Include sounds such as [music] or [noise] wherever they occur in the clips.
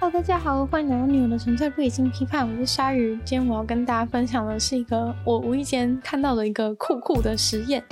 Hello，大家好，欢迎来到女友的纯粹不理性批判，我是鲨鱼。今天我要跟大家分享的是一个我无意间看到的一个酷酷的实验。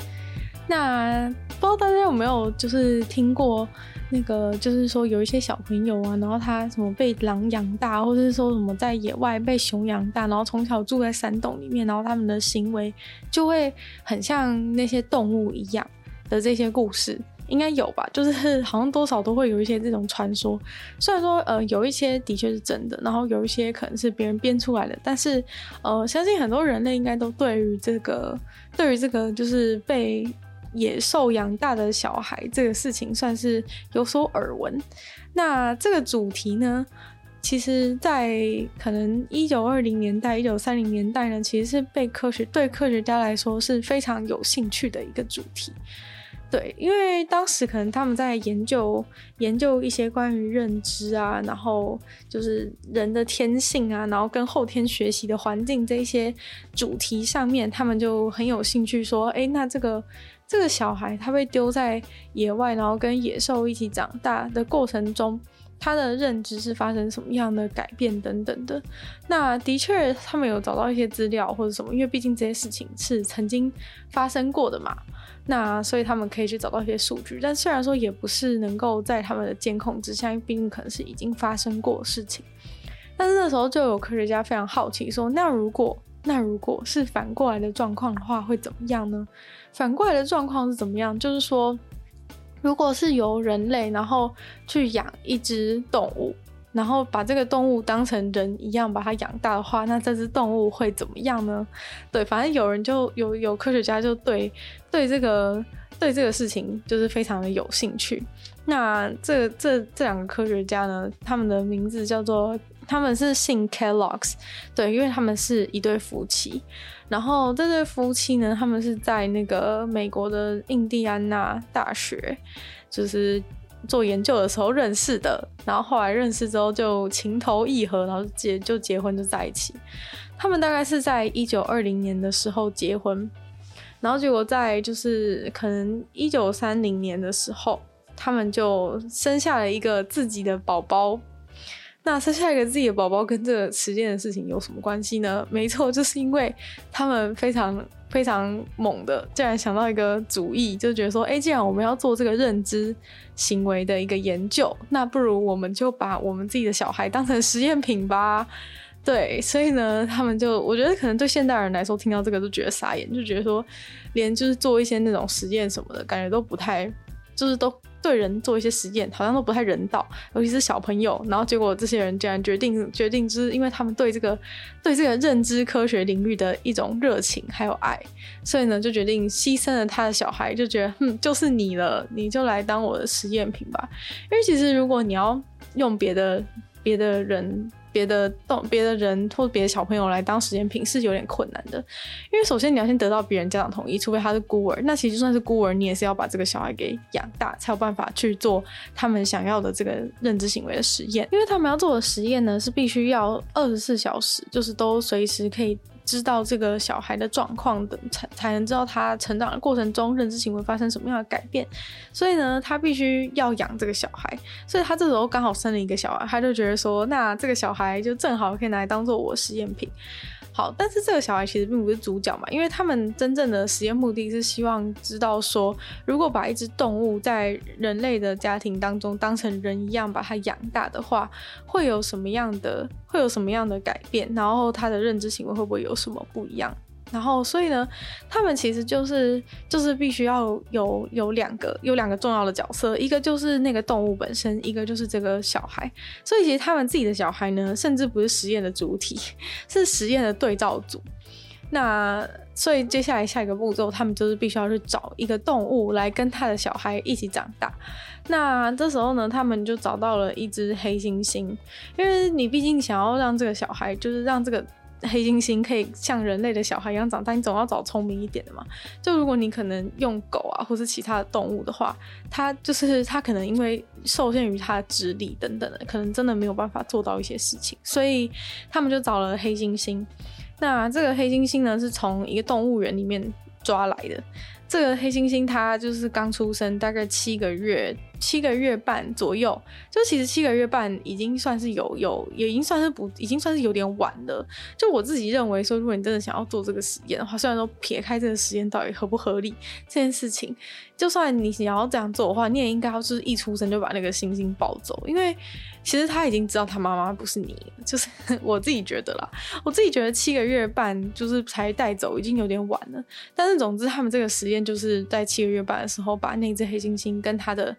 那不知道大家有没有就是听过那个，就是说有一些小朋友啊，然后他什么被狼养大，或者是说什么在野外被熊养大，然后从小住在山洞里面，然后他们的行为就会很像那些动物一样的这些故事。应该有吧，就是好像多少都会有一些这种传说。虽然说，呃，有一些的确是真的，然后有一些可能是别人编出来的，但是，呃，相信很多人类应该都对于这个，对于这个就是被野兽养大的小孩这个事情，算是有所耳闻。那这个主题呢，其实在可能一九二零年代、一九三零年代呢，其实是被科学对科学家来说是非常有兴趣的一个主题。对，因为当时可能他们在研究研究一些关于认知啊，然后就是人的天性啊，然后跟后天学习的环境这一些主题上面，他们就很有兴趣说，哎，那这个这个小孩他被丢在野外，然后跟野兽一起长大的过程中，他的认知是发生什么样的改变等等的。那的确，他们有找到一些资料或者什么，因为毕竟这些事情是曾经发生过的嘛。那所以他们可以去找到一些数据，但虽然说也不是能够在他们的监控之下，因为毕竟可能是已经发生过的事情。但是那时候就有科学家非常好奇说，那如果那如果是反过来的状况的话，会怎么样呢？反过来的状况是怎么样？就是说，如果是由人类然后去养一只动物。然后把这个动物当成人一样把它养大的话，那这只动物会怎么样呢？对，反正有人就有有科学家就对对这个对这个事情就是非常的有兴趣。那这这这两个科学家呢，他们的名字叫做他们是姓 Kellogg's，对，因为他们是一对夫妻。然后这对夫妻呢，他们是在那个美国的印第安纳大学，就是。做研究的时候认识的，然后后来认识之后就情投意合，然后结就结婚就在一起。他们大概是在一九二零年的时候结婚，然后结果在就是可能一九三零年的时候，他们就生下了一个自己的宝宝。那生下一个自己的宝宝跟这个实验的事情有什么关系呢？[laughs] 没错，就是因为他们非常。非常猛的，竟然想到一个主意，就觉得说，哎、既然我们要做这个认知行为的一个研究，那不如我们就把我们自己的小孩当成实验品吧。对，所以呢，他们就，我觉得可能对现代人来说，听到这个都觉得傻眼，就觉得说，连就是做一些那种实验什么的，感觉都不太，就是都。对人做一些实验，好像都不太人道，尤其是小朋友。然后结果这些人竟然决定决定，就是因为他们对这个对这个认知科学领域的一种热情还有爱，所以呢就决定牺牲了他的小孩，就觉得嗯，就是你了，你就来当我的实验品吧。因为其实如果你要用别的别的人。别的动别的人或别的小朋友来当实验品是有点困难的，因为首先你要先得到别人家长同意，除非他是孤儿。那其实就算是孤儿，你也是要把这个小孩给养大，才有办法去做他们想要的这个认知行为的实验。因为他们要做的实验呢，是必须要二十四小时，就是都随时可以。知道这个小孩的状况等，才才能知道他成长的过程中认知行为发生什么样的改变。所以呢，他必须要养这个小孩。所以他这时候刚好生了一个小孩，他就觉得说，那这个小孩就正好可以拿来当做我实验品。好，但是这个小孩其实并不是主角嘛，因为他们真正的实验目的是希望知道说，如果把一只动物在人类的家庭当中当成人一样把它养大的话，会有什么样的会有什么样的改变，然后他的认知行为会不会有什么不一样？然后，所以呢，他们其实就是就是必须要有有两个有两个重要的角色，一个就是那个动物本身，一个就是这个小孩。所以，其实他们自己的小孩呢，甚至不是实验的主体，[laughs] 是实验的对照组。那所以接下来下一个步骤，他们就是必须要去找一个动物来跟他的小孩一起长大。那这时候呢，他们就找到了一只黑猩猩，因为你毕竟想要让这个小孩，就是让这个。黑猩猩可以像人类的小孩一样长大，你总要找聪明一点的嘛。就如果你可能用狗啊，或是其他的动物的话，它就是它可能因为受限于它的智力等等的，可能真的没有办法做到一些事情，所以他们就找了黑猩猩。那这个黑猩猩呢，是从一个动物园里面抓来的。这个黑猩猩它就是刚出生，大概七个月七个月半左右，就其实七个月半已经算是有有，也已经算是不，已经算是有点晚了。就我自己认为说，如果你真的想要做这个实验的话，虽然说撇开这个实验到底合不合理这件事情，就算你想要这样做的话，你也应该要是一出生就把那个猩猩抱走，因为其实他已经知道他妈妈不是你，就是 [laughs] 我自己觉得啦，我自己觉得七个月半就是才带走已经有点晚了。但是总之，他们这个实验就是在七个月半的时候把那只黑猩猩跟他的。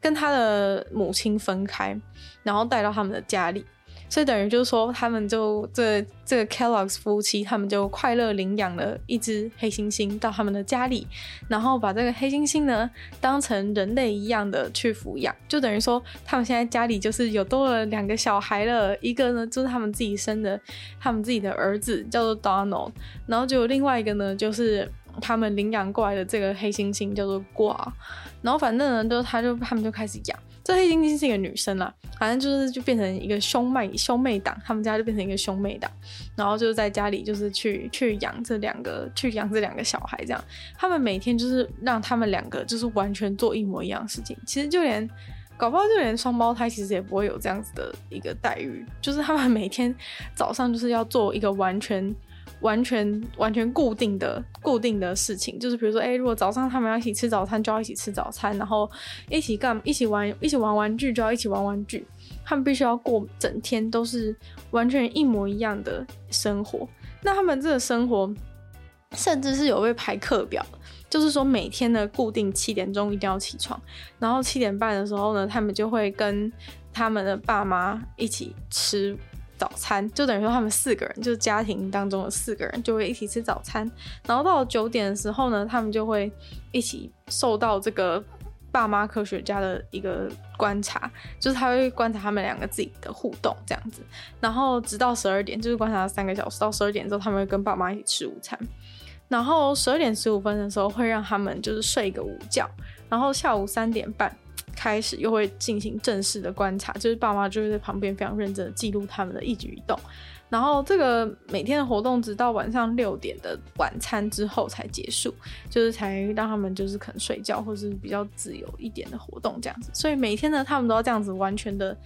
跟他的母亲分开，然后带到他们的家里，所以等于就是说，他们就这这个 Kellogg's 夫妻，他们就快乐领养了一只黑猩猩到他们的家里，然后把这个黑猩猩呢当成人类一样的去抚养，就等于说，他们现在家里就是有多了两个小孩了，一个呢就是他们自己生的，他们自己的儿子叫做 Donald，然后就另外一个呢就是。他们领养过来的这个黑猩猩叫做挂，然后反正呢，就他就他们就开始养。这黑猩猩是一个女生啦，反正就是就变成一个兄妹兄妹档，他们家就变成一个兄妹档，然后就在家里就是去去养这两个去养这两个小孩这样。他们每天就是让他们两个就是完全做一模一样的事情，其实就连搞不好就连双胞胎其实也不会有这样子的一个待遇，就是他们每天早上就是要做一个完全。完全完全固定的固定的事情，就是比如说，哎、如果早上他们要一起吃早餐，就要一起吃早餐，然后一起干一起玩一起玩玩具，就要一起玩玩具。他们必须要过整天都是完全一模一样的生活。那他们这个生活，甚至是有被排课表，就是说每天的固定七点钟一定要起床，然后七点半的时候呢，他们就会跟他们的爸妈一起吃。早餐就等于说他们四个人，就是家庭当中的四个人就会一起吃早餐，然后到九点的时候呢，他们就会一起受到这个爸妈科学家的一个观察，就是他会观察他们两个自己的互动这样子，然后直到十二点，就是观察三个小时，到十二点之后他们会跟爸妈一起吃午餐，然后十二点十五分的时候会让他们就是睡一个午觉，然后下午三点半。开始又会进行正式的观察，就是爸妈就会在旁边非常认真的记录他们的一举一动，然后这个每天的活动直到晚上六点的晚餐之后才结束，就是才让他们就是可能睡觉或是比较自由一点的活动这样子，所以每天呢，他们都要这样子完全的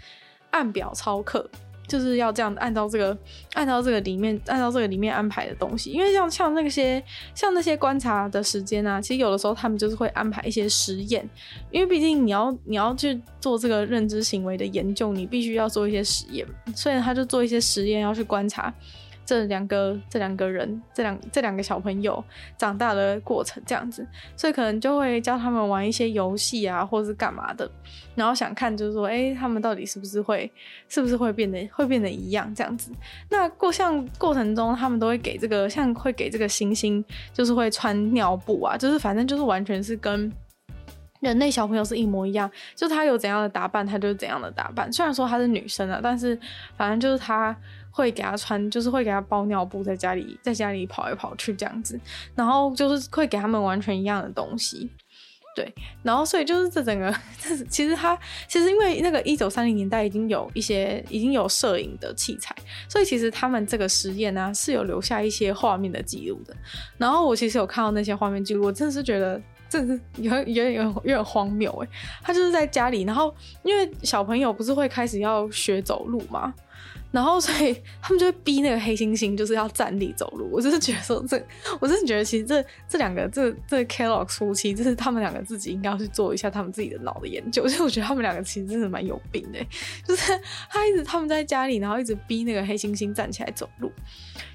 按表操课。就是要这样按照这个，按照这个里面，按照这个里面安排的东西。因为像像那些像那些观察的时间啊，其实有的时候他们就是会安排一些实验，因为毕竟你要你要去做这个认知行为的研究，你必须要做一些实验。所以他就做一些实验，要去观察。这两个这两个人，这两这两个小朋友长大的过程这样子，所以可能就会教他们玩一些游戏啊，或是干嘛的，然后想看就是说，哎，他们到底是不是会，是不是会变得会变得一样这样子。那过像过程中，他们都会给这个，像会给这个星星，就是会穿尿布啊，就是反正就是完全是跟人类小朋友是一模一样，就他有怎样的打扮，他就是怎样的打扮。虽然说她是女生啊，但是反正就是他。会给他穿，就是会给他包尿布，在家里在家里跑来跑去这样子，然后就是会给他们完全一样的东西，对，然后所以就是这整个，其实他其实因为那个一九三零年代已经有一些已经有摄影的器材，所以其实他们这个实验呢、是有留下一些画面的记录的。然后我其实有看到那些画面记录，我真的是觉得真的是有有点有有点荒谬诶，他就是在家里，然后因为小朋友不是会开始要学走路吗？然后，所以他们就会逼那个黑猩猩，就是要站立走路。我就是觉得说这，[laughs] 我真的觉得其实这这两个这这 Kellogg 夫妻，就是他们两个自己应该要去做一下他们自己的脑的研究。所 [laughs] 以我觉得他们两个其实真的蛮有病的，就是他一直他们在家里，然后一直逼那个黑猩猩站起来走路。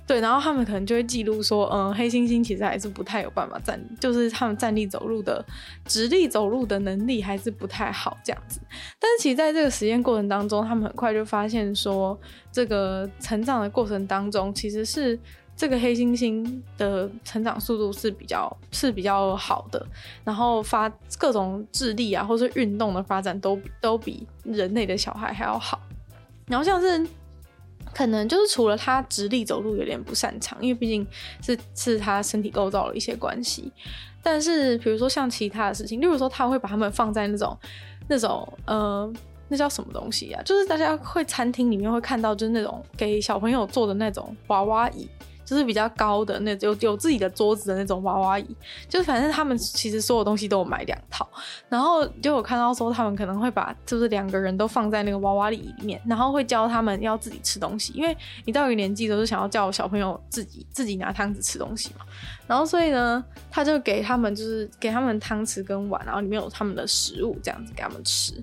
对，然后他们可能就会记录说，嗯，黑猩猩其实还是不太有办法站，就是他们站立走路的直立走路的能力还是不太好这样子。但是其实在这个实验过程当中，他们很快就发现说，这个成长的过程当中，其实是这个黑猩猩的成长速度是比较是比较好的，然后发各种智力啊，或是运动的发展都都比人类的小孩还要好。然后像是。可能就是除了他直立走路有点不擅长，因为毕竟是是他身体构造的一些关系。但是比如说像其他的事情，例如说他会把他们放在那种那种呃，那叫什么东西啊？就是大家会餐厅里面会看到，就是那种给小朋友坐的那种娃娃椅。就是比较高的那有有自己的桌子的那种娃娃椅，就是反正他们其实所有东西都有买两套，然后就有看到说他们可能会把就是两个人都放在那个娃娃椅里面，然后会教他们要自己吃东西，因为你到一个年纪都是想要叫小朋友自己自己拿汤匙吃东西嘛，然后所以呢，他就给他们就是给他们汤匙跟碗，然后里面有他们的食物这样子给他们吃。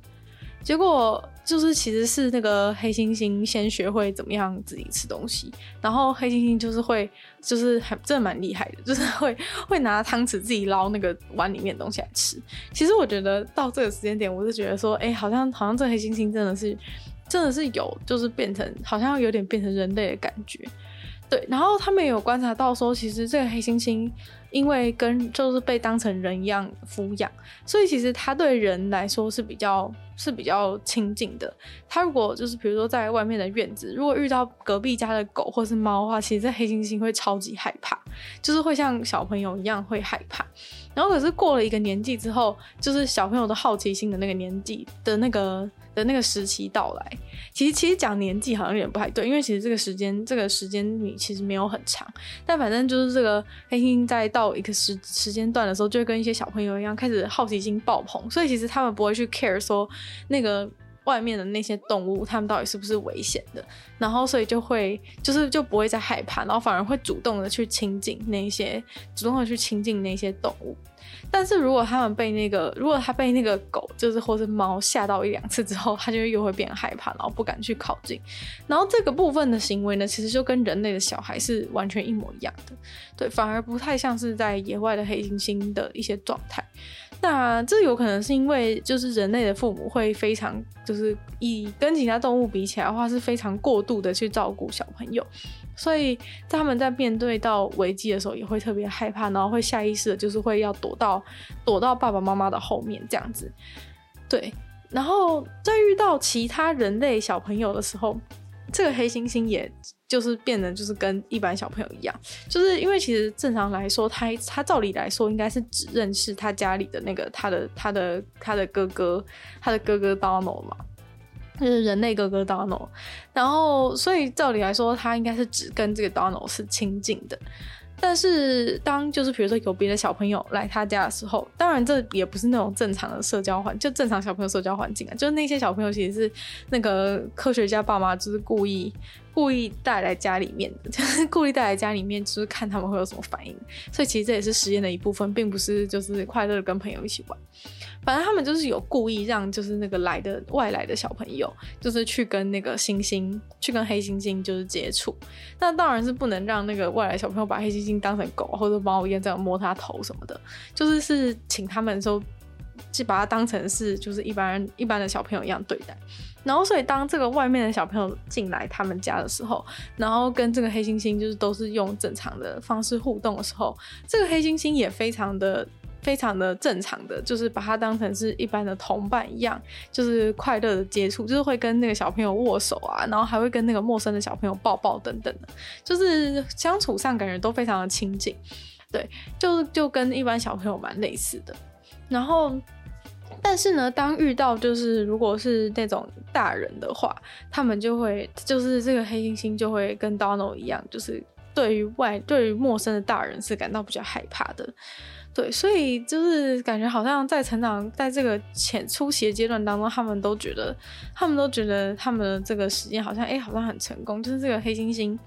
结果就是，其实是那个黑猩猩先学会怎么样自己吃东西，然后黑猩猩就是会，就是还真的蛮厉害的，就是会会拿汤匙自己捞那个碗里面东西来吃。其实我觉得到这个时间点，我是觉得说，哎、好像好像这黑猩猩真的是真的是有，就是变成好像有点变成人类的感觉。对，然后他们有观察到说，其实这个黑猩猩。因为跟就是被当成人一样抚养，所以其实他对人来说是比较是比较亲近的。他如果就是比如说在外面的院子，如果遇到隔壁家的狗或是猫的话，其实黑猩猩会超级害怕，就是会像小朋友一样会害怕。然后可是过了一个年纪之后，就是小朋友的好奇心的那个年纪的那个。的那个时期到来，其实其实讲年纪好像有点不太对，因为其实这个时间这个时间你其实没有很长，但反正就是这个黑猩猩在到一个时时间段的时候，就会跟一些小朋友一样开始好奇心爆棚，所以其实他们不会去 care 说那个外面的那些动物，他们到底是不是危险的，然后所以就会就是就不会再害怕，然后反而会主动的去亲近那些主动的去亲近那些动物。但是如果他们被那个，如果他被那个狗，就是或是猫吓到一两次之后，他就又会变害怕，然后不敢去靠近。然后这个部分的行为呢，其实就跟人类的小孩是完全一模一样的，对，反而不太像是在野外的黑猩猩的一些状态。那这有可能是因为，就是人类的父母会非常，就是以跟其他动物比起来的话，是非常过度的去照顾小朋友。所以在他们在面对到危机的时候，也会特别害怕，然后会下意识的，就是会要躲到躲到爸爸妈妈的后面这样子。对，然后在遇到其他人类小朋友的时候，这个黑猩猩也就是变得就是跟一般小朋友一样，就是因为其实正常来说，他他照理来说应该是只认识他家里的那个他的他的他的哥哥，他的哥哥 Dono 嘛。就是人类哥哥 Donald，然后所以照理来说，他应该是只跟这个 Donald 是亲近的。但是当就是比如说有别的小朋友来他家的时候，当然这也不是那种正常的社交环，就正常小朋友社交环境啊，就是那些小朋友其实是那个科学家爸妈就是故意。故意带来家里面的，就 [laughs] 是故意带来家里面，就是看他们会有什么反应。所以其实这也是实验的一部分，并不是就是快乐的跟朋友一起玩。反正他们就是有故意让就是那个来的外来的小朋友，就是去跟那个猩猩，去跟黑猩猩就是接触。那当然是不能让那个外来小朋友把黑猩猩当成狗或者猫一样这样摸他头什么的，就是是请他们说，就把它当成是就是一般人一般的小朋友一样对待。然后，所以当这个外面的小朋友进来他们家的时候，然后跟这个黑猩猩就是都是用正常的方式互动的时候，这个黑猩猩也非常的、非常的正常的，就是把它当成是一般的同伴一样，就是快乐的接触，就是会跟那个小朋友握手啊，然后还会跟那个陌生的小朋友抱抱等等的，就是相处上感觉都非常的亲近，对，就就跟一般小朋友蛮类似的，然后。但是呢，当遇到就是如果是那种大人的话，他们就会就是这个黑猩猩就会跟 Donald 一样，就是对于外对于陌生的大人是感到比较害怕的。对，所以就是感觉好像在成长在这个前初期的阶段当中，他们都觉得他们都觉得他们的这个实验好像哎、好像很成功，就是这个黑猩猩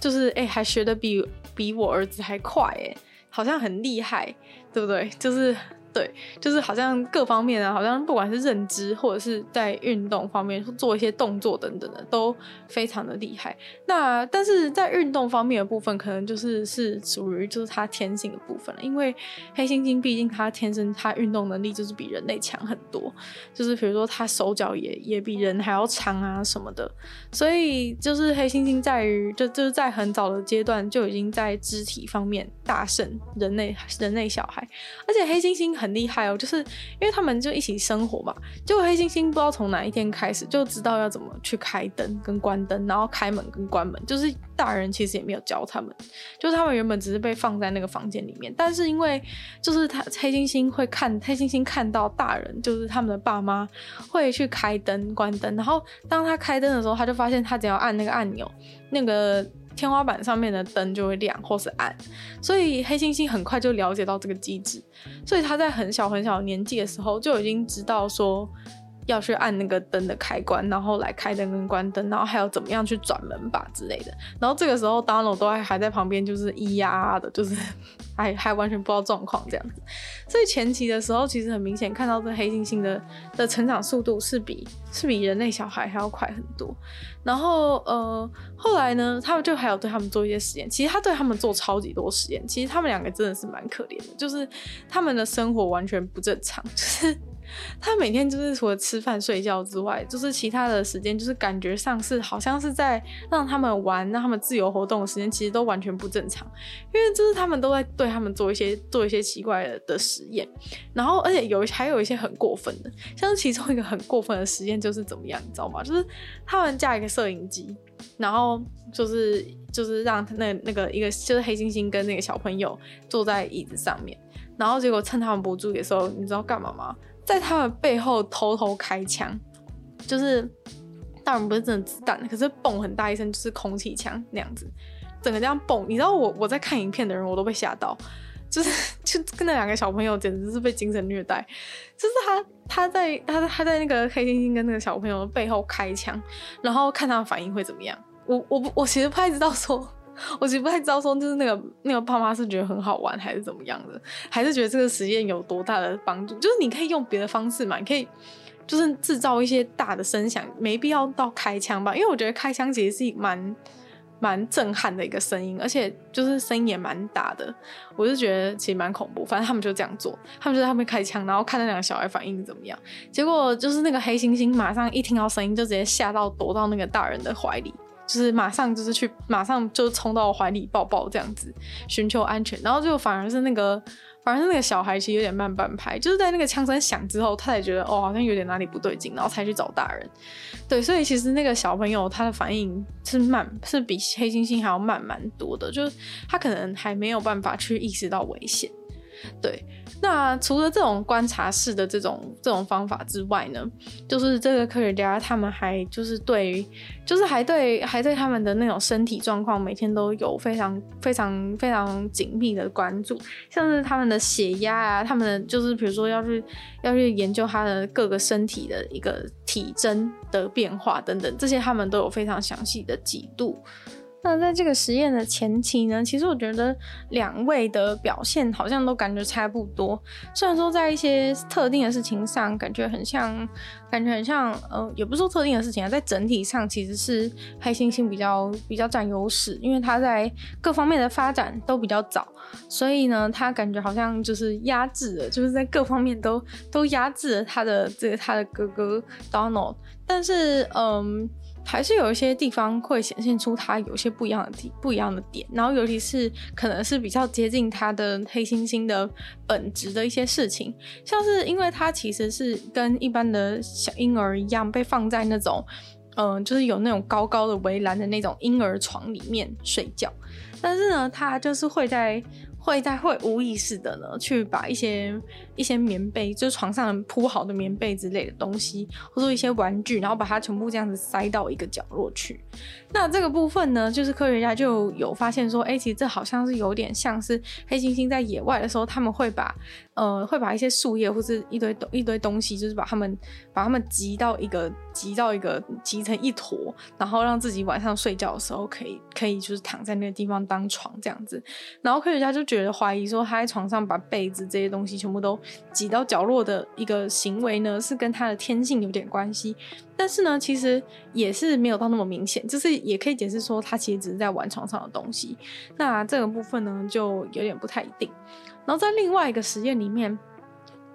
就是哎、还学得比比我儿子还快哎、好像很厉害，对不对？就是。对，就是好像各方面啊，好像不管是认知或者是在运动方面做一些动作等等的，都非常的厉害。那但是在运动方面的部分，可能就是是属于就是他天性的部分了。因为黑猩猩毕竟他天生他运动能力就是比人类强很多，就是比如说他手脚也也比人还要长啊什么的。所以就是黑猩猩在于就就是在很早的阶段就已经在肢体方面大胜人类人类小孩，而且黑猩猩。很厉害哦，就是因为他们就一起生活嘛。结果黑猩猩不知道从哪一天开始就知道要怎么去开灯跟关灯，然后开门跟关门，就是大人其实也没有教他们，就是他们原本只是被放在那个房间里面，但是因为就是他黑猩猩会看黑猩猩看到大人，就是他们的爸妈会去开灯关灯，然后当他开灯的时候，他就发现他只要按那个按钮，那个天花板上面的灯就会亮或是暗，所以黑猩猩很快就了解到这个机制，所以他在很小很小年纪的时候就已经知道说。要去按那个灯的开关，然后来开灯跟关灯，然后还有怎么样去转门把之类的。然后这个时候，Donald 都还还在旁边，就是咿呀的，就是 [laughs] 还还完全不知道状况这样子。所以前期的时候，其实很明显看到这黑猩猩的的成长速度是比是比人类小孩还要快很多。然后呃，后来呢，他们就还有对他们做一些实验。其实他对他们做超级多实验。其实他们两个真的是蛮可怜的，就是他们的生活完全不正常，就是。他每天就是除了吃饭睡觉之外，就是其他的时间，就是感觉上是好像是在让他们玩、让他们自由活动的时间，其实都完全不正常。因为就是他们都在对他们做一些做一些奇怪的实验，然后而且有还有一些很过分的，像是其中一个很过分的实验就是怎么样，你知道吗？就是他们架一个摄影机，然后就是就是让那那个一个就是黑猩猩跟那个小朋友坐在椅子上面，然后结果趁他们不注意的时候，你知道干嘛吗？在他们背后偷偷开枪，就是当然不是真的子弹，可是嘣很大一声，就是空气枪那样子，整个这样嘣。你知道我我在看影片的人，我都被吓到，就是 [laughs] 就跟那两个小朋友简直是被精神虐待。就是他他在他他在那个黑猩猩跟那个小朋友背后开枪，然后看他们反应会怎么样。我我我其实不太知道说。[laughs] 我其实不太知道说，就是那个那个爸妈是觉得很好玩，还是怎么样的，还是觉得这个实验有多大的帮助？就是你可以用别的方式嘛，你可以就是制造一些大的声响，没必要到开枪吧？因为我觉得开枪其实是蛮蛮震撼的一个声音，而且就是声音也蛮大的，我就觉得其实蛮恐怖。反正他们就这样做，他们就在后面开枪，然后看那两个小孩反应怎么样。结果就是那个黑猩猩马上一听到声音，就直接吓到躲到那个大人的怀里。就是马上就是去，马上就冲到我怀里抱抱这样子，寻求安全。然后就反而是那个，反而是那个小孩其实有点慢半拍，就是在那个枪声响之后，他才觉得哦，好像有点哪里不对劲，然后才去找大人。对，所以其实那个小朋友他的反应是慢，是比黑猩猩还要慢蛮多的，就是他可能还没有办法去意识到危险。对。那除了这种观察式的这种这种方法之外呢，就是这个科学家他们还就是对，就是还对还对他们的那种身体状况每天都有非常非常非常紧密的关注，像是他们的血压啊，他们的就是比如说要去要去研究他的各个身体的一个体征的变化等等，这些他们都有非常详细的记录。那在这个实验的前期呢，其实我觉得两位的表现好像都感觉差不多。虽然说在一些特定的事情上，感觉很像，感觉很像，呃，也不是说特定的事情啊，在整体上其实是黑猩猩比较比较占优势，因为它在各方面的发展都比较早，所以呢，它感觉好像就是压制了，就是在各方面都都压制了他的这个他的哥哥 Donald。但是，嗯。还是有一些地方会显现出它有些不一样的地不一样的点，然后尤其是可能是比较接近它的黑猩猩的本质的一些事情，像是因为它其实是跟一般的小婴儿一样被放在那种，嗯、就是有那种高高的围栏的那种婴儿床里面睡觉，但是呢，它就是会在。会在会无意识的呢，去把一些一些棉被，就是床上铺好的棉被之类的东西，或者一些玩具，然后把它全部这样子塞到一个角落去。那这个部分呢，就是科学家就有发现说，哎，其实这好像是有点像是黑猩猩在野外的时候，他们会把呃会把一些树叶或是一堆一堆东西，就是把它们把它们集到一个集到一个集成一坨，然后让自己晚上睡觉的时候可以可以就是躺在那个地方当床这样子。然后科学家就觉得怀疑说，他在床上把被子这些东西全部都挤到角落的一个行为呢，是跟他的天性有点关系。但是呢，其实也是没有到那么明显，就是也可以解释说他其实只是在玩床上的东西。那这个部分呢，就有点不太一定。然后在另外一个实验里面，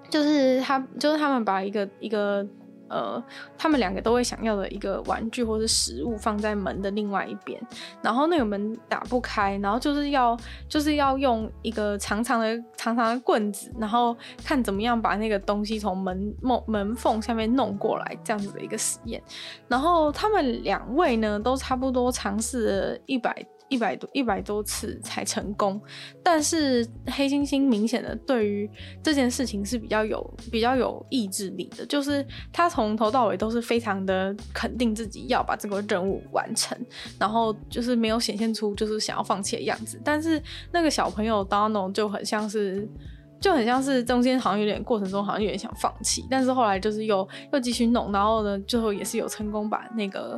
就是他就是他们把一个一个。呃，他们两个都会想要的一个玩具或是食物放在门的另外一边，然后那个门打不开，然后就是要就是要用一个长长的长长的棍子，然后看怎么样把那个东西从门门门缝下面弄过来，这样子的一个实验。然后他们两位呢，都差不多尝试了一百一百多一百多次才成功。但是黑猩猩明显的对于这件事情是比较有比较有意志力的，就是他从头到尾都是非常的肯定自己要把这个任务完成，然后就是没有显现出就是想要放弃的样子。但是那个小朋友 Donald 就很像是。就很像是中间好像有点过程中好像有点想放弃，但是后来就是又又继续弄，然后呢，最后也是有成功把那个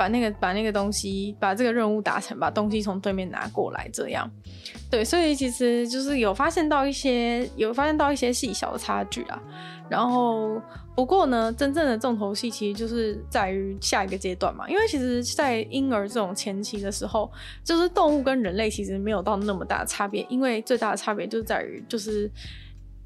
把那个把那个东西把这个任务达成，把东西从对面拿过来，这样。对，所以其实就是有发现到一些有发现到一些细小的差距啊，然后。不过呢，真正的重头戏其实就是在于下一个阶段嘛，因为其实，在婴儿这种前期的时候，就是动物跟人类其实没有到那么大的差别，因为最大的差别就是在于就是。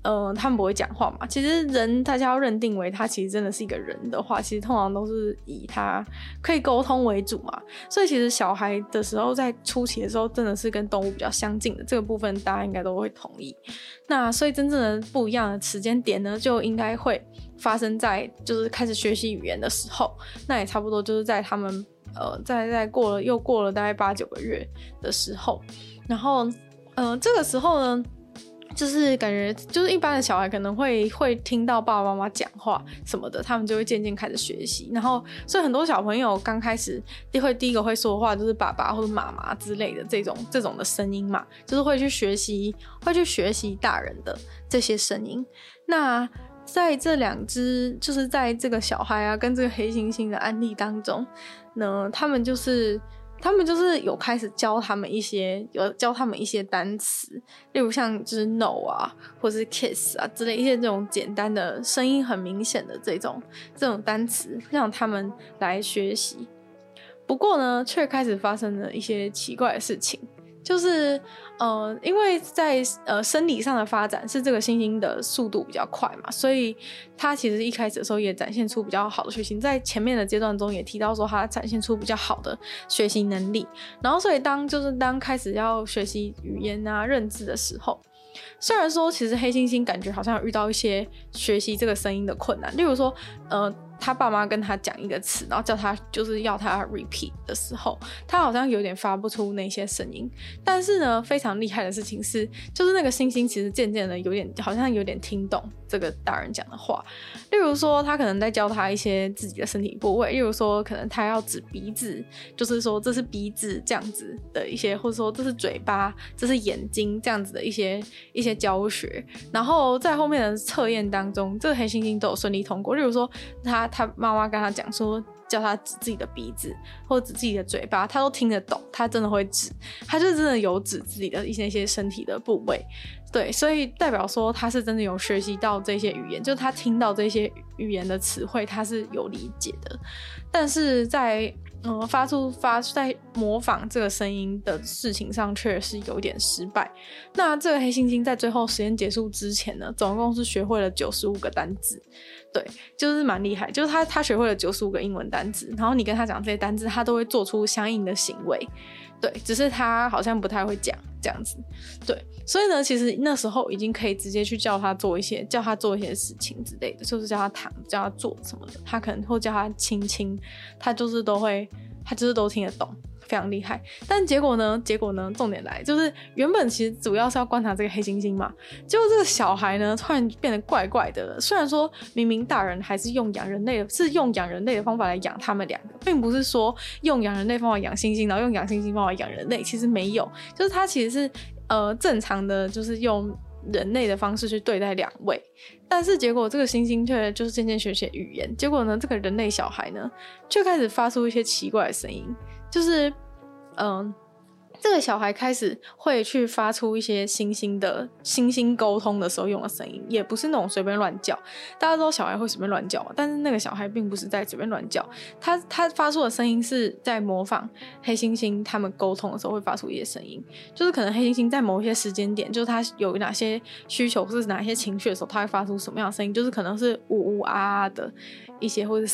呃，他们不会讲话嘛？其实人，大家要认定为他其实真的是一个人的话，其实通常都是以他可以沟通为主嘛。所以其实小孩的时候，在初期的时候，真的是跟动物比较相近的这个部分，大家应该都会同意。那所以真正的不一样的时间点呢，就应该会发生在就是开始学习语言的时候。那也差不多就是在他们呃，在在过了又过了大概八九个月的时候，然后呃，这个时候呢。就是感觉，就是一般的小孩可能会会听到爸爸妈妈讲话什么的，他们就会渐渐开始学习。然后，所以很多小朋友刚开始会第一个会说话就是爸爸或者妈妈之类的这种这种的声音嘛，就是会去学习，会去学习大人的这些声音。那在这两只，就是在这个小孩啊跟这个黑猩猩的案例当中，呢，他们就是。他们就是有开始教他们一些，有教他们一些单词，例如像就是 no 啊，或是 kiss 啊之类一些这种简单的声音很明显的这种这种单词，让他们来学习。不过呢，却开始发生了一些奇怪的事情。就是呃，因为在呃生理上的发展是这个猩猩的速度比较快嘛，所以它其实一开始的时候也展现出比较好的学习，在前面的阶段中也提到说它展现出比较好的学习能力。然后，所以当就是当开始要学习语言啊、认知的时候，虽然说其实黑猩猩感觉好像遇到一些学习这个声音的困难，例如说呃。他爸妈跟他讲一个词，然后叫他就是要他 repeat 的时候，他好像有点发不出那些声音。但是呢，非常厉害的事情是，就是那个星星其实渐渐的有点，好像有点听懂这个大人讲的话。例如说，他可能在教他一些自己的身体部位，例如说，可能他要指鼻子，就是说这是鼻子这样子的一些，或者说这是嘴巴，这是眼睛这样子的一些一些教学。然后在后面的测验当中，这个黑猩猩都有顺利通过。例如说，他。他妈妈跟他讲说，叫他指自己的鼻子或指自己的嘴巴，他都听得懂，他真的会指，他就真的有指自己的一些一些身体的部位，对，所以代表说他是真的有学习到这些语言，就他听到这些语言的词汇，他是有理解的，但是在。嗯，发出发在模仿这个声音的事情上，确实是有点失败。那这个黑猩猩在最后实验结束之前呢，总共是学会了九十五个单字，对，就是蛮厉害。就是他他学会了九十五个英文单词，然后你跟他讲这些单字，他都会做出相应的行为。对，只是他好像不太会讲这样子。对，所以呢，其实那时候已经可以直接去叫他做一些，叫他做一些事情之类的，就是叫他躺，叫他做什么的，他可能会叫他亲亲，他就是都会，他就是都听得懂。非常厉害，但结果呢？结果呢？重点来，就是原本其实主要是要观察这个黑猩猩嘛，结果这个小孩呢，突然变得怪怪的。虽然说明明大人还是用养人类的，是用养人类的方法来养他们两个，并不是说用养人类方法养猩猩，然后用养猩猩方法养人类，其实没有，就是他其实是呃正常的，就是用人类的方式去对待两位，但是结果这个猩猩却就是渐渐学学语言，结果呢，这个人类小孩呢，就开始发出一些奇怪的声音。就是，嗯。这个小孩开始会去发出一些猩猩的猩猩沟通的时候用的声音，也不是那种随便乱叫。大家知道小孩会随便乱叫，但是那个小孩并不是在随便乱叫，他他发出的声音是在模仿黑猩猩他们沟通的时候会发出一些声音，就是可能黑猩猩在某一些时间点，就是他有哪些需求或是哪些情绪的时候，他会发出什么样的声音，就是可能是呜呜啊啊的一些或者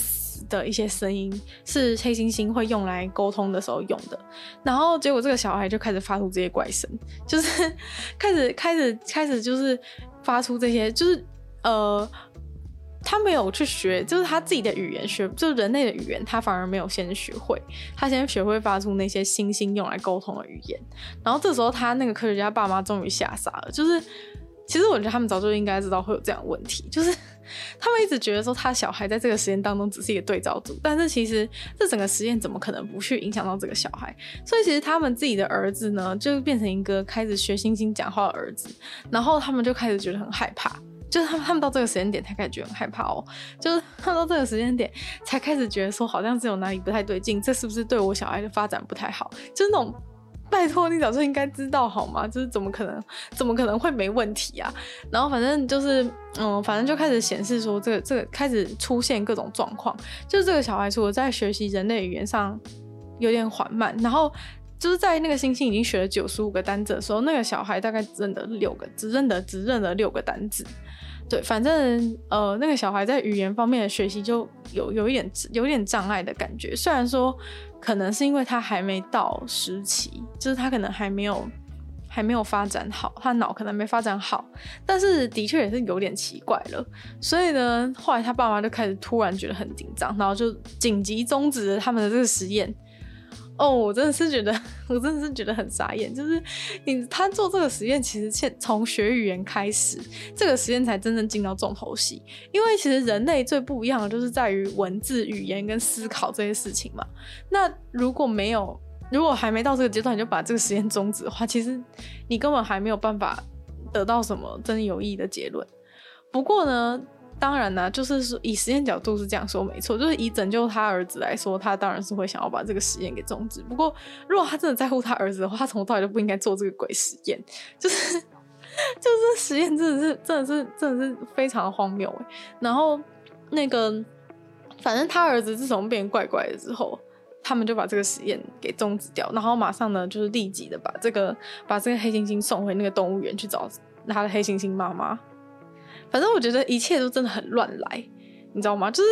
的一些声音，是黑猩猩会用来沟通的时候用的。然后结果这个小孩。就开始发出这些怪声，就是 [laughs] 开始开始开始就是发出这些，就是呃，他没有去学，就是他自己的语言学，就是人类的语言，他反而没有先学会，他先学会发出那些猩猩用来沟通的语言。然后这时候他那个科学家爸妈终于吓傻了，就是其实我觉得他们早就应该知道会有这样的问题，就是他们一直觉得说他小孩在这个实验当中只是一个对照组，但是其实这整个实验怎么可能不去影响到这个小孩？所以其实他们自己的儿子呢，就变成一个开始学猩猩讲话的儿子，然后他们就开始觉得很害怕。就是他们，他们到这个时间点才开始觉得很害怕哦。就是他们到这个时间点才开始觉得说，好像是有哪里不太对劲，这是不是对我小孩的发展不太好？就是那种，拜托你早就应该知道好吗？就是怎么可能，怎么可能会没问题啊？然后反正就是，嗯，反正就开始显示说，这个这个开始出现各种状况。就是这个小孩除了在学习人类语言上有点缓慢，然后就是在那个猩猩已经学了九十五个单字的时候，那个小孩大概只认得六个，只认得只认得六个单字。对，反正呃，那个小孩在语言方面的学习就有有一点有点障碍的感觉。虽然说可能是因为他还没到时期，就是他可能还没有还没有发展好，他脑可能没发展好，但是的确也是有点奇怪了。所以呢，后来他爸妈就开始突然觉得很紧张，然后就紧急终止了他们的这个实验。哦，我真的是觉得，我真的是觉得很傻眼。就是你他做这个实验，其实现从学语言开始，这个实验才真正进到重头戏。因为其实人类最不一样的就是在于文字、语言跟思考这些事情嘛。那如果没有，如果还没到这个阶段，你就把这个实验终止的话，其实你根本还没有办法得到什么真有意义的结论。不过呢。当然呢，就是说以实验角度是这样说没错，就是以拯救他儿子来说，他当然是会想要把这个实验给终止。不过，如果他真的在乎他儿子的话，他从头到尾就不应该做这个鬼实验。就是，[laughs] 就是实验真的是真的是真的是非常荒谬。然后那个，反正他儿子自从变怪怪的之后，他们就把这个实验给终止掉，然后马上呢就是立即的把这个把这个黑猩猩送回那个动物园去找他的黑猩猩妈妈。反正我觉得一切都真的很乱来，你知道吗？就是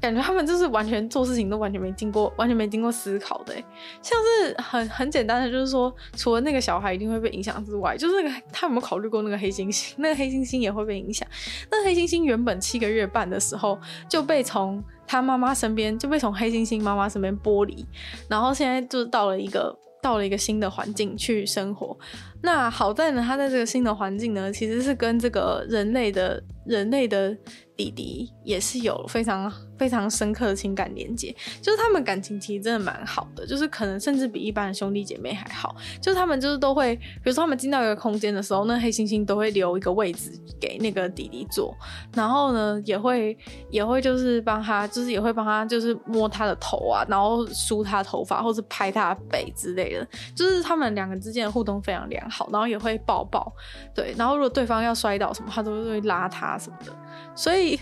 感觉他们就是完全做事情都完全没经过，完全没经过思考的。像是很很简单的，就是说，除了那个小孩一定会被影响之外，就是那个他有没有考虑过那个黑猩猩？[laughs] 那个黑猩猩也会被影响。那黑猩猩原本七个月半的时候就被从他妈妈身边就被从黑猩猩妈妈身边剥离，然后现在就是到了一个到了一个新的环境去生活。那好在呢，他在这个新的环境呢，其实是跟这个人类的人类的弟弟也是有非常非常深刻的情感连接，就是他们感情其实真的蛮好的，就是可能甚至比一般的兄弟姐妹还好。就是他们就是都会，比如说他们进到一个空间的时候，那黑猩猩都会留一个位置给那个弟弟坐，然后呢也会也会就是帮他，就是也会帮他就是摸他的头啊，然后梳他头发或是拍他的背之类的，就是他们两个之间的互动非常良好。好，然后也会抱抱，对，然后如果对方要摔倒什么，他都会拉他什么的，所以，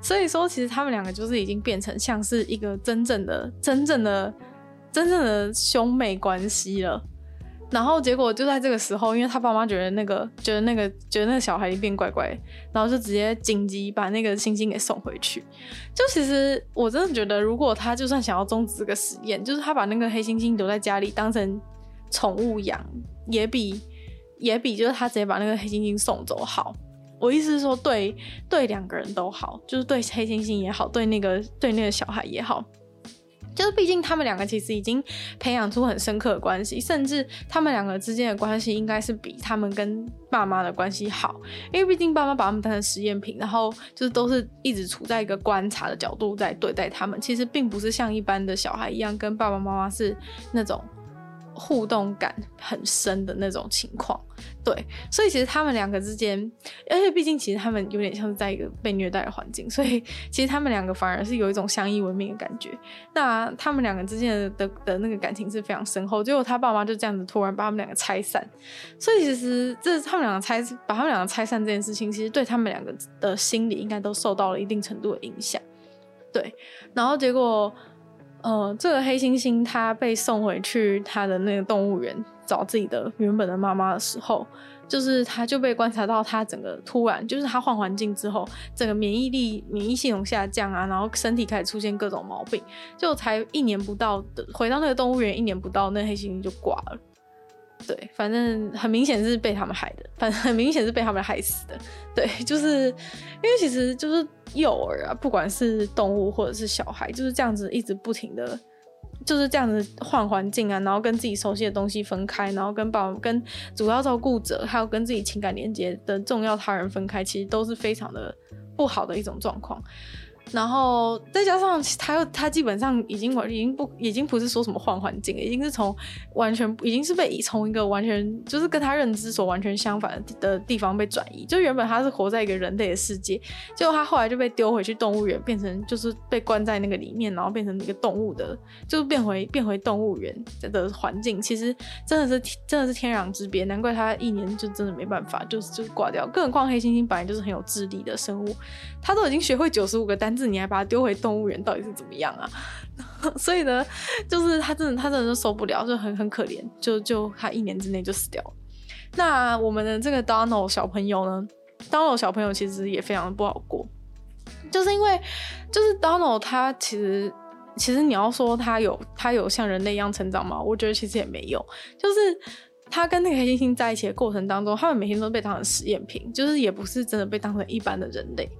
所以说其实他们两个就是已经变成像是一个真正的、真正的、真正的兄妹关系了。然后结果就在这个时候，因为他爸妈觉得那个、觉得那个、觉得那个小孩已经变怪怪，然后就直接紧急把那个猩猩给送回去。就其实我真的觉得，如果他就算想要终止这个实验，就是他把那个黑猩猩留在家里当成宠物养，也比也比就是他直接把那个黑猩猩送走好。我意思是说对，对两个人都好，就是对黑猩猩也好，对那个对那个小孩也好。就是毕竟他们两个其实已经培养出很深刻的关系，甚至他们两个之间的关系应该是比他们跟爸妈的关系好，因为毕竟爸妈把他们当成实验品，然后就是都是一直处在一个观察的角度在对待他们，其实并不是像一般的小孩一样跟爸爸妈妈是那种。互动感很深的那种情况，对，所以其实他们两个之间，而且毕竟其实他们有点像是在一个被虐待的环境，所以其实他们两个反而是有一种相依为命的感觉。那他们两个之间的的那个感情是非常深厚，结果他爸妈就这样子突然把他们两个拆散，所以其实这他们两个拆把他们两个拆散这件事情，其实对他们两个的心理应该都受到了一定程度的影响，对，然后结果。呃，这个黑猩猩它被送回去它的那个动物园找自己的原本的妈妈的时候，就是它就被观察到它整个突然，就是它换环境之后，整个免疫力、免疫系统下降啊，然后身体开始出现各种毛病，就才一年不到的回到那个动物园一年不到，那黑猩猩就挂了。对，反正很明显是被他们害的，反正很明显是被他们害死的。对，就是因为其实就是幼儿啊，不管是动物或者是小孩，就是这样子一直不停的，就是这样子换环境啊，然后跟自己熟悉的东西分开，然后跟爸跟主要照顾者，还有跟自己情感连接的重要他人分开，其实都是非常的不好的一种状况。然后再加上他又他基本上已经完已经不已经不是说什么换环境，已经是从完全已经是被从一个完全就是跟他认知所完全相反的地方被转移。就原本他是活在一个人类的世界，结果他后来就被丢回去动物园，变成就是被关在那个里面，然后变成一个动物的，就变回变回动物园的环境。其实真的是真的是天壤之别，难怪他一年就真的没办法，就是就是挂掉。更何况黑猩猩本来就是很有智力的生物，他都已经学会九十五个单字。你还把它丢回动物园，到底是怎么样啊？[laughs] 所以呢，就是他真的，他真的是受不了，就很很可怜，就就他一年之内就死掉了。那我们的这个 Donald 小朋友呢，Donald 小朋友其实也非常的不好过，就是因为就是 Donald 他其实其实你要说他有他有像人类一样成长吗？我觉得其实也没有，就是。他跟那个黑猩猩在一起的过程当中，他们每天都被当成实验品，就是也不是真的被当成一般的人类。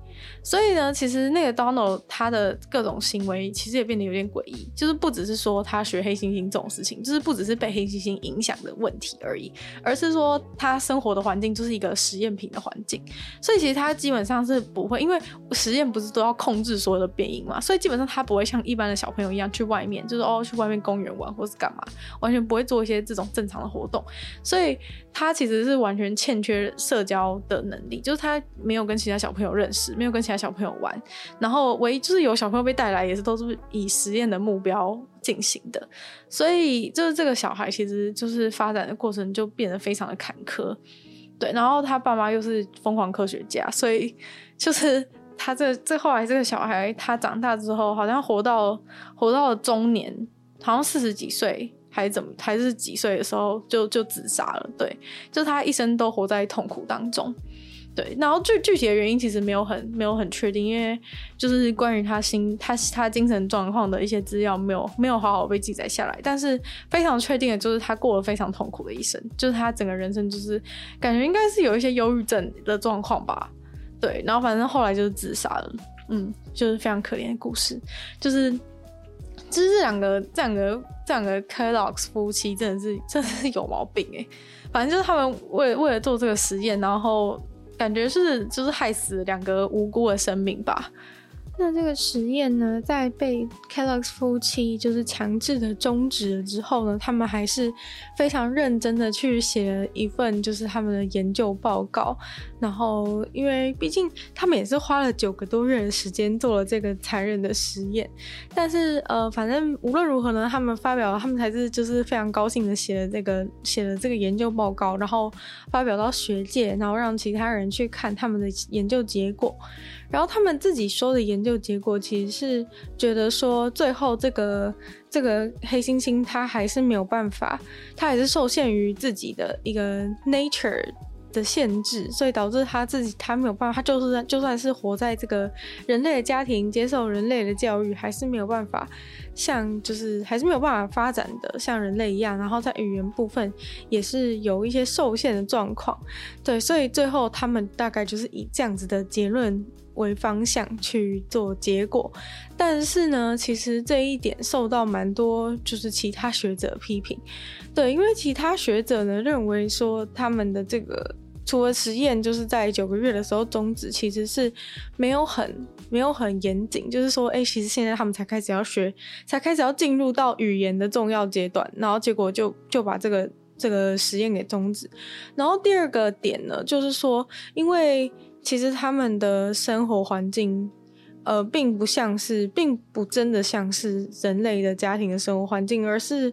所以呢，其实那个 Donald 他的各种行为其实也变得有点诡异，就是不只是说他学黑猩猩这种事情，就是不只是被黑猩猩影响的问题而已，而是说他生活的环境就是一个实验品的环境。所以其实他基本上是不会，因为实验不是都要控制所有的变因嘛，所以基本上他不会像一般的小朋友一样去外面，就是哦去外面公园玩或是干嘛，完全不会做一些这种正常的活动。所以他其实是完全欠缺社交的能力，就是他没有跟其他小朋友认识，没有跟其他小朋友玩，然后唯一就是有小朋友被带来，也是都是以实验的目标进行的。所以就是这个小孩其实就是发展的过程就变得非常的坎坷，对。然后他爸妈又是疯狂科学家，所以就是他这这后来这个小孩他长大之后，好像活到活到了中年，好像四十几岁。还是怎么？还是几岁的时候就就自杀了？对，就他一生都活在痛苦当中。对，然后具具体的原因其实没有很没有很确定，因为就是关于他心他他精神状况的一些资料没有没有好好被记载下来。但是非常确定的就是他过了非常痛苦的一生，就是他整个人生就是感觉应该是有一些忧郁症的状况吧。对，然后反正后来就是自杀了。嗯，就是非常可怜的故事，就是。就是这两个、这两个、这两个 Kellogg 夫妻真的是真的是有毛病哎！反正就是他们为为了做这个实验，然后感觉是就是害死两个无辜的生命吧。那这个实验呢，在被 Kellogg 夫妻就是强制的终止了之后呢，他们还是非常认真的去写了一份就是他们的研究报告。然后，因为毕竟他们也是花了九个多月的时间做了这个残忍的实验，但是呃，反正无论如何呢，他们发表，他们还是就是非常高兴的写了这个写了这个研究报告，然后发表到学界，然后让其他人去看他们的研究结果。然后他们自己说的研究结果，其实是觉得说，最后这个这个黑猩猩它还是没有办法，它还是受限于自己的一个 nature 的限制，所以导致他自己他没有办法，他就是就算是活在这个人类的家庭，接受人类的教育，还是没有办法像就是还是没有办法发展的像人类一样，然后在语言部分也是有一些受限的状况。对，所以最后他们大概就是以这样子的结论为方向去做结果，但是呢，其实这一点受到蛮多就是其他学者批评，对，因为其他学者呢认为说他们的这个除了实验就是在九个月的时候终止，其实是没有很没有很严谨，就是说，哎，其实现在他们才开始要学，才开始要进入到语言的重要阶段，然后结果就就把这个这个实验给终止。然后第二个点呢，就是说，因为其实他们的生活环境，呃，并不像是，并不真的像是人类的家庭的生活环境，而是。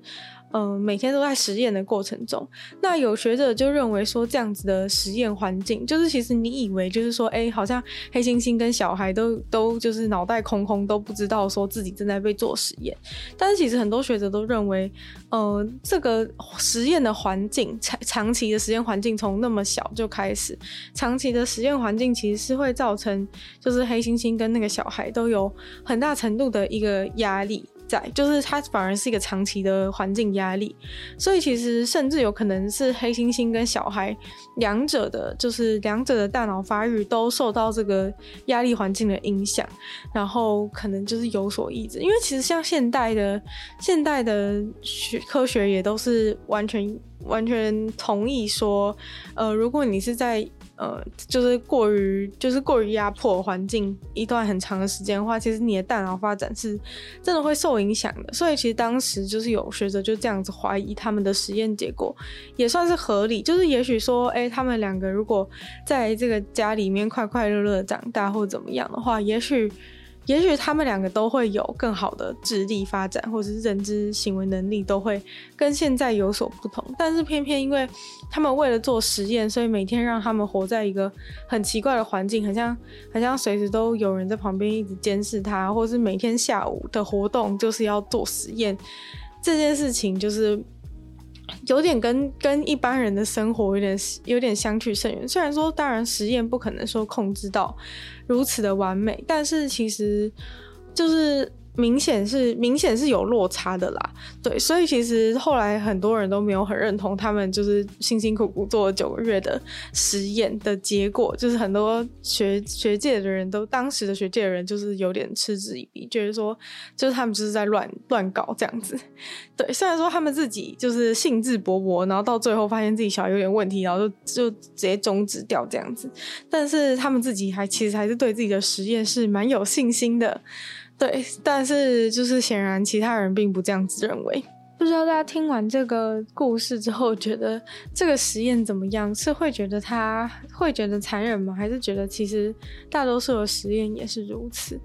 嗯、每天都在实验的过程中，那有学者就认为说，这样子的实验环境，就是其实你以为就是说，哎、好像黑猩猩跟小孩都都就是脑袋空空，都不知道说自己正在被做实验。但是其实很多学者都认为，呃，这个实验的环境，长长期的实验环境从那么小就开始，长期的实验环境其实是会造成，就是黑猩猩跟那个小孩都有很大程度的一个压力。在，就是它反而是一个长期的环境压力，所以其实甚至有可能是黑猩猩跟小孩两者的，就是两者的大脑发育都受到这个压力环境的影响，然后可能就是有所抑制。因为其实像现代的现代的学科学也都是完全完全同意说，呃，如果你是在呃，就是过于就是过于压迫环境一段很长的时间的话，其实你的大脑发展是真的会受影响的。所以其实当时就是有学者就这样子怀疑他们的实验结果也算是合理，就是也许说，哎、他们两个如果在这个家里面快快乐乐长大或怎么样的话，也许。也许他们两个都会有更好的智力发展，或者是认知行为能力都会跟现在有所不同。但是偏偏因为他们为了做实验，所以每天让他们活在一个很奇怪的环境，很像很像随时都有人在旁边一直监视他，或是每天下午的活动就是要做实验。这件事情就是。有点跟跟一般人的生活有点有点相去甚远。虽然说，当然实验不可能说控制到如此的完美，但是其实就是。明显是明显是有落差的啦，对，所以其实后来很多人都没有很认同他们就是辛辛苦苦做了九个月的实验的结果，就是很多学学界的人都当时的学界的人就是有点嗤之以鼻，觉得说就是他们就是在乱乱搞这样子。对，虽然说他们自己就是兴致勃勃，然后到最后发现自己小孩有点问题，然后就就直接终止掉这样子，但是他们自己还其实还是对自己的实验是蛮有信心的。对，但是就是显然其他人并不这样子认为。不知道大家听完这个故事之后，觉得这个实验怎么样？是会觉得他会觉得残忍吗？还是觉得其实大多数的实验也是如此？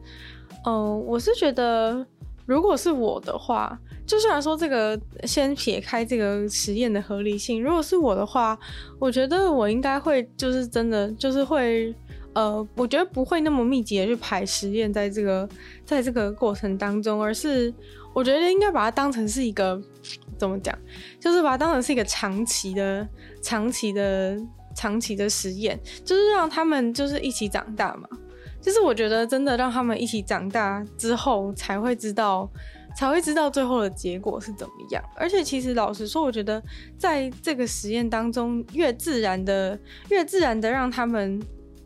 嗯，我是觉得，如果是我的话，就虽然说这个先撇开这个实验的合理性，如果是我的话，我觉得我应该会就是真的就是会。呃，我觉得不会那么密集的去排实验，在这个在这个过程当中，而是我觉得应该把它当成是一个怎么讲，就是把它当成是一个长期的、长期的、长期的实验，就是让他们就是一起长大嘛。就是我觉得真的让他们一起长大之后，才会知道，才会知道最后的结果是怎么样。而且其实老实说，我觉得在这个实验当中，越自然的、越自然的让他们。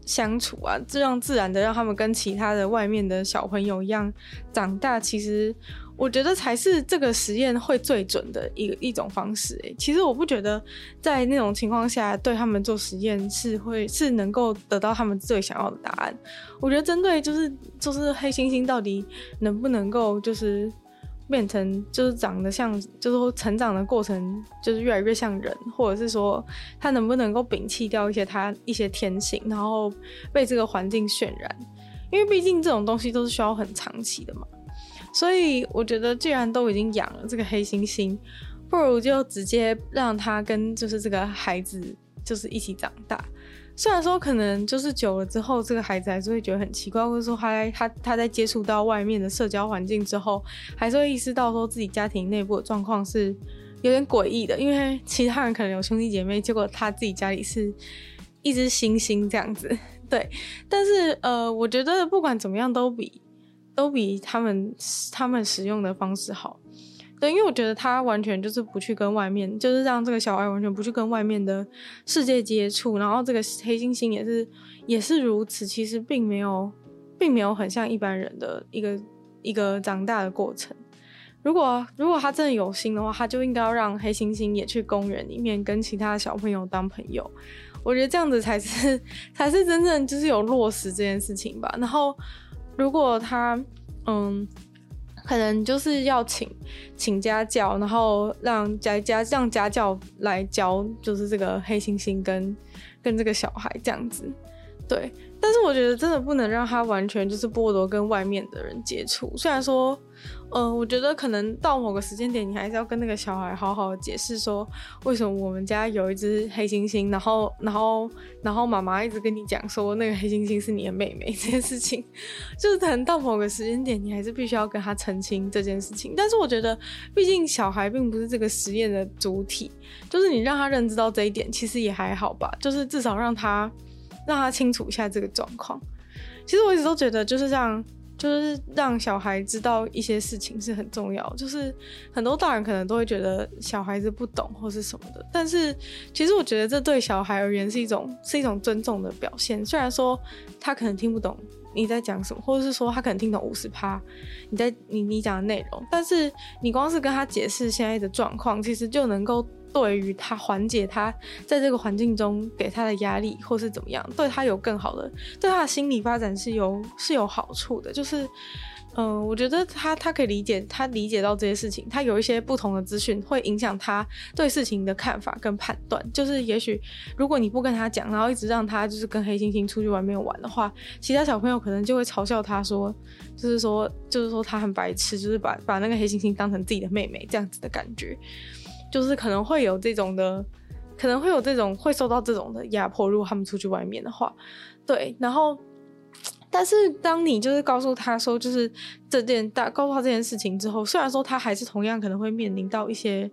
相处啊，这样自然的让他们跟其他的外面的小朋友一样长大，其实我觉得才是这个实验会最准的一一种方式。诶，其实我不觉得在那种情况下对他们做实验是会是能够得到他们最想要的答案。我觉得针对就是就是黑猩猩到底能不能够就是。变成就是长得像，就是说成长的过程就是越来越像人，或者是说他能不能够摒弃掉一些他一些天性，然后被这个环境渲染，因为毕竟这种东西都是需要很长期的嘛。所以我觉得既然都已经养了这个黑猩猩，不如就直接让他跟就是这个孩子就是一起长大。虽然说可能就是久了之后，这个孩子还是会觉得很奇怪，或者说他他他在接触到外面的社交环境之后，还是会意识到说自己家庭内部的状况是有点诡异的，因为其他人可能有兄弟姐妹，结果他自己家里是一只猩猩这样子。对，[laughs] 但是呃，我觉得不管怎么样，都比都比他们他们使用的方式好。对，因为我觉得他完全就是不去跟外面，就是让这个小孩完全不去跟外面的世界接触，然后这个黑猩猩也是也是如此，其实并没有，并没有很像一般人的一个一个长大的过程。如果如果他真的有心的话，他就应该要让黑猩猩也去公园里面跟其他小朋友当朋友。我觉得这样子才是才是真正就是有落实这件事情吧。然后如果他嗯。可能就是要请请家教，然后让家家让家教来教，就是这个黑猩猩跟跟这个小孩这样子，对。但是我觉得真的不能让他完全就是剥夺跟外面的人接触，虽然说。呃，我觉得可能到某个时间点，你还是要跟那个小孩好好解释说，为什么我们家有一只黑猩猩，然后，然后，然后妈妈一直跟你讲说，那个黑猩猩是你的妹妹这件事情，[laughs] 就是可能到某个时间点，你还是必须要跟他澄清这件事情。但是我觉得，毕竟小孩并不是这个实验的主体，就是你让他认知到这一点，其实也还好吧，就是至少让他让他清楚一下这个状况。其实我一直都觉得，就是这样。就是让小孩知道一些事情是很重要。就是很多大人可能都会觉得小孩子不懂或是什么的，但是其实我觉得这对小孩而言是一种是一种尊重的表现。虽然说他可能听不懂你在讲什么，或者是说他可能听懂五十趴你在你你讲的内容，但是你光是跟他解释现在的状况，其实就能够。对于他缓解他在这个环境中给他的压力，或是怎么样，对他有更好的，对他的心理发展是有是有好处的。就是，嗯、我觉得他他可以理解，他理解到这些事情，他有一些不同的资讯会影响他对事情的看法跟判断。就是，也许如果你不跟他讲，然后一直让他就是跟黑猩猩出去外面玩的话，其他小朋友可能就会嘲笑他说，就是说，就是说他很白痴，就是把把那个黑猩猩当成自己的妹妹这样子的感觉。就是可能会有这种的，可能会有这种会受到这种的压迫。如果他们出去外面的话，对。然后，但是当你就是告诉他说，就是这件大告诉他这件事情之后，虽然说他还是同样可能会面临到一些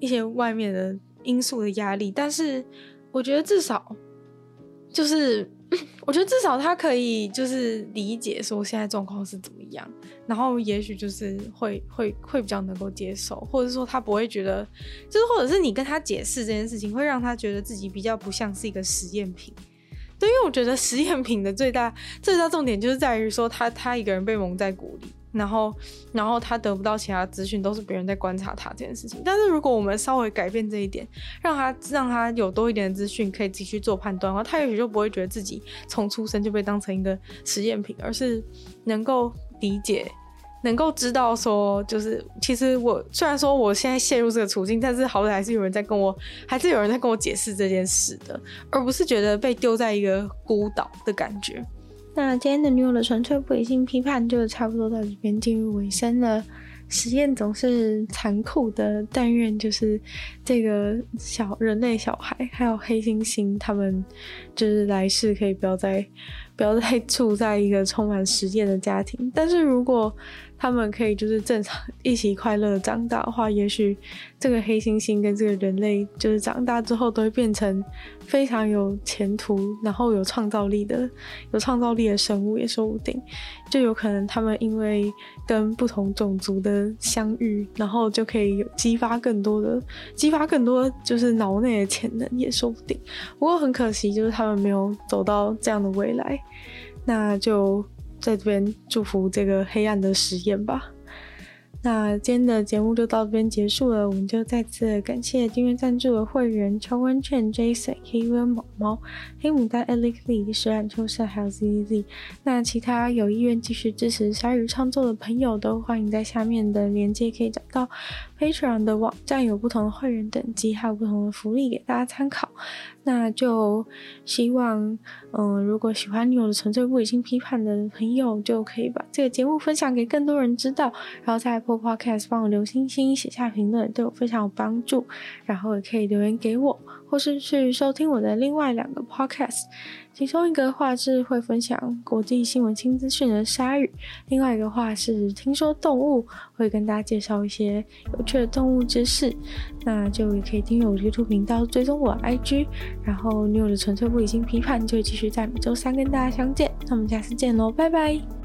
一些外面的因素的压力，但是我觉得至少就是。[laughs] 我觉得至少他可以就是理解说现在状况是怎么样，然后也许就是会会会比较能够接受，或者说他不会觉得，就是或者是你跟他解释这件事情，会让他觉得自己比较不像是一个实验品。对，因为我觉得实验品的最大最大重点就是在于说他他一个人被蒙在鼓里。然后，然后他得不到其他资讯，都是别人在观察他这件事情。但是，如果我们稍微改变这一点，让他让他有多一点的资讯，可以继续做判断的话，他也许就不会觉得自己从出生就被当成一个实验品，而是能够理解，能够知道说，就是其实我虽然说我现在陷入这个处境，但是好歹还是有人在跟我，还是有人在跟我解释这件事的，而不是觉得被丢在一个孤岛的感觉。那今天的女友的纯粹不理性批判就差不多到这边进入尾声了。实验总是残酷的，但愿就是这个小人类小孩还有黑猩猩，他们就是来世可以不要再不要再 [laughs] 住在一个充满实验的家庭。但是如果他们可以就是正常一起快乐长大的话，也许这个黑猩猩跟这个人类就是长大之后都会变成非常有前途，然后有创造力的、有创造力的生物也说不定。就有可能他们因为跟不同种族的相遇，然后就可以激发更多的、激发更多就是脑内的潜能也说不定。不过很可惜，就是他们没有走到这样的未来，那就。在这边祝福这个黑暗的实验吧。那今天的节目就到这边结束了，我们就再次感谢订阅赞助的会员：超温券、Jason、黑温毛毛、黑牡丹、Alex Lee、石冉秋色还有 ZZZ。那其他有意愿继续支持鲨鱼创作的朋友，都欢迎在下面的链接可以找到 Patreon 的网站，有不同的会员等级，还有不同的福利给大家参考。那就希望，嗯、如果喜欢女友的纯粹不理性批判的朋友，就可以把这个节目分享给更多人知道，然后在 Apple Podcast 帮我留星星、写下评论，对我非常有帮助。然后也可以留言给我，或是去收听我的另外两个 Podcast。其中一个话是会分享国际新闻新资讯的鲨鱼，另外一个话是听说动物，会跟大家介绍一些有趣的动物知识。那就也可以订阅我的 YouTube 频道，追踪我 IG，然后女友的纯粹不理性批判就会继续在每周三跟大家相见。那我们下次见喽，拜拜。